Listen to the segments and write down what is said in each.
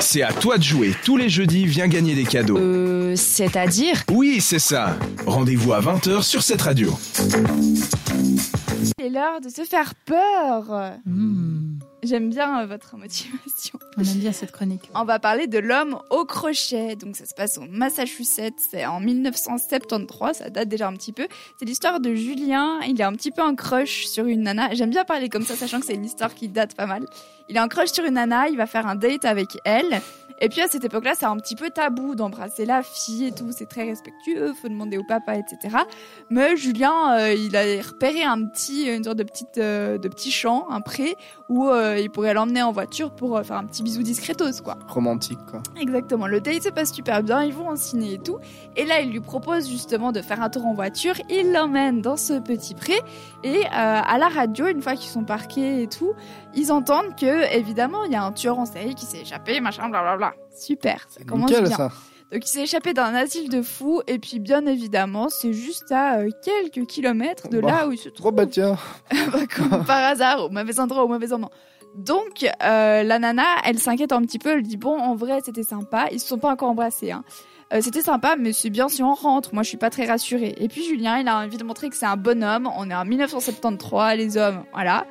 C'est à toi de jouer. Tous les jeudis, viens gagner des cadeaux. Euh, c'est-à-dire Oui, c'est ça. Rendez-vous à 20h sur cette radio. C'est l'heure de se faire peur. Hmm, J'aime bien euh, votre motivation. On aime bien cette chronique. On va parler de l'homme au crochet. Donc ça se passe au Massachusetts. C'est en 1973. Ça date déjà un petit peu. C'est l'histoire de Julien. Il est un petit peu en crush sur une nana. J'aime bien parler comme ça, sachant que c'est une histoire qui date pas mal. Il est en crush sur une nana. Il va faire un date avec elle. Et puis à cette époque-là, c'est un petit peu tabou d'embrasser la fille et tout. C'est très respectueux. Faut demander au papa, etc. Mais Julien, euh, il a repéré un petit, une sorte de petite, euh, de petit champ, un pré, où euh, il pourrait l'emmener en voiture pour faire un petit bisou discretos, quoi. Romantique, quoi. Exactement. Le date se passe super bien. Ils vont en ciné et tout. Et là, il lui propose justement de faire un tour en voiture. Il l'emmène dans ce petit pré. Et euh, à la radio, une fois qu'ils sont parqués et tout, ils entendent que, évidemment, il y a un tueur en série qui s'est échappé, machin, blablabla. Super. Ça commence Nickel, bien. ça. Donc il s'est échappé d'un asile de fous. Et puis, bien évidemment, c'est juste à euh, quelques kilomètres de Bah, là où il se trouve. Trop bah tiens. Bah, comme par hasard, au mauvais endroit, au mauvais moment. Donc, euh, la nana, elle s'inquiète un petit peu. Elle dit bon, en vrai, c'était sympa. Ils se sont pas encore embrassés. Hein. Euh, c'était sympa, mais c'est bien si on rentre. Moi, je suis pas très rassurée. Et puis Julien, il a envie de montrer que c'est un bonhomme. On est en 1973, les hommes, voilà.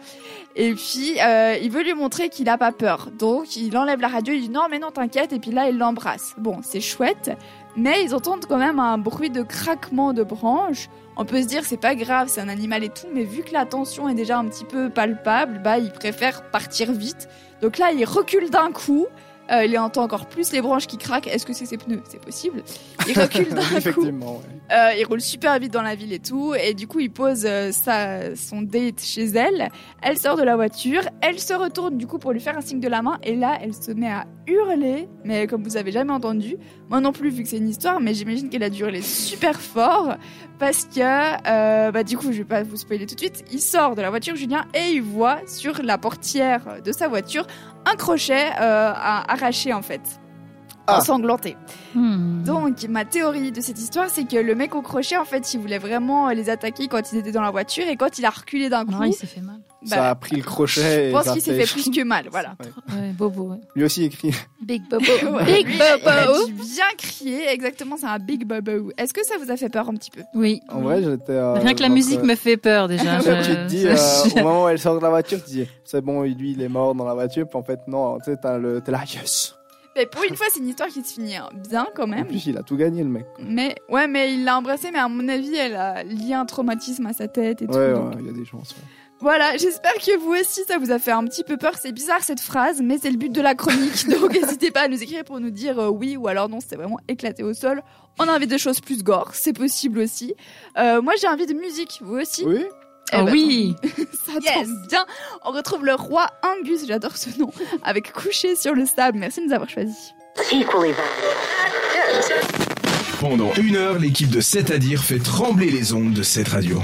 Et puis, euh, il veut lui montrer qu'il a pas peur. Donc, il enlève la radio. Il dit non, mais non, t'inquiète. Et puis là, il l'embrasse. Bon, c'est chouette, mais ils entendent quand même un bruit de craquement de branches. On peut se dire c'est pas grave, c'est un animal et tout, mais vu que la tension est déjà un petit peu palpable, bah il préfère partir vite. Donc là, il recule d'un coup. Euh, il entend encore plus les branches qui craquent. Est-ce que c'est ses pneus? C'est possible. Il recule d'un coup. Ouais. Euh, il roule super vite dans la ville et tout. Et du coup, il pose euh, sa, son date chez elle. Elle sort de la voiture. Elle se retourne du coup pour lui faire un signe de la main. Et là, elle se met à hurler. Mais comme vous avez jamais entendu, moi non plus, vu que c'est une histoire, mais j'imagine qu'elle a dû hurler super fort. Parce que, euh, bah, du coup, je vais pas vous spoiler tout de suite. Il sort de la voiture, Julien, et il voit sur la portière de sa voiture un crochet euh, arraché en fait. Ah. Ensanglanté. Hmm. Donc, ma théorie de cette histoire, c'est que le mec au crochet, en fait, il voulait vraiment les attaquer quand ils étaient dans la voiture et quand il a reculé d'un coup, Non, il s'est fait mal. Ça bah, a pris le crochet. je pense qu'il s'est fait plus que mal, voilà. Ouais, bobo. ouais. Lui aussi écrit. Big bobo. Ouais, Big il bobo. dû bien crier, exactement, c'est un big bobo. Est-ce que ça vous a fait peur un petit peu? Oui. En vrai, j'étais. euh, Rien que la musique euh, me fait peur déjà. Je- tu te dis, euh, au moment où elle sort de la voiture, tu te dis, c'est bon, lui, il est mort dans la voiture. Puis en fait, non, tu sais, t'es là, yes. Mais pour une fois, c'est une histoire qui se finit hein, bien quand En même. plus, il a tout gagné, le mec. Mais ouais, mais il l'a embrassée, mais à mon avis, elle a lié un traumatisme à sa tête et tout. Ouais, donc ouais, il y a des chances. ouais. Voilà, j'espère que vous aussi ça vous a fait un petit peu peur. C'est bizarre cette phrase, mais c'est le but de la chronique. Donc n'hésitez pas à nous écrire pour nous dire euh, oui ou alors non, c'était vraiment éclaté au sol. On a envie de choses plus gore, c'est possible aussi. Euh, moi j'ai envie de musique, vous aussi Oui. Eh Oh ben, oui. Ça tombe bien. On retrouve le roi Angus, j'adore ce nom, avec couché sur le sable. Merci de nous avoir choisis. Pendant une heure, l'équipe de 7 à dire fait trembler les ondes de cette radio.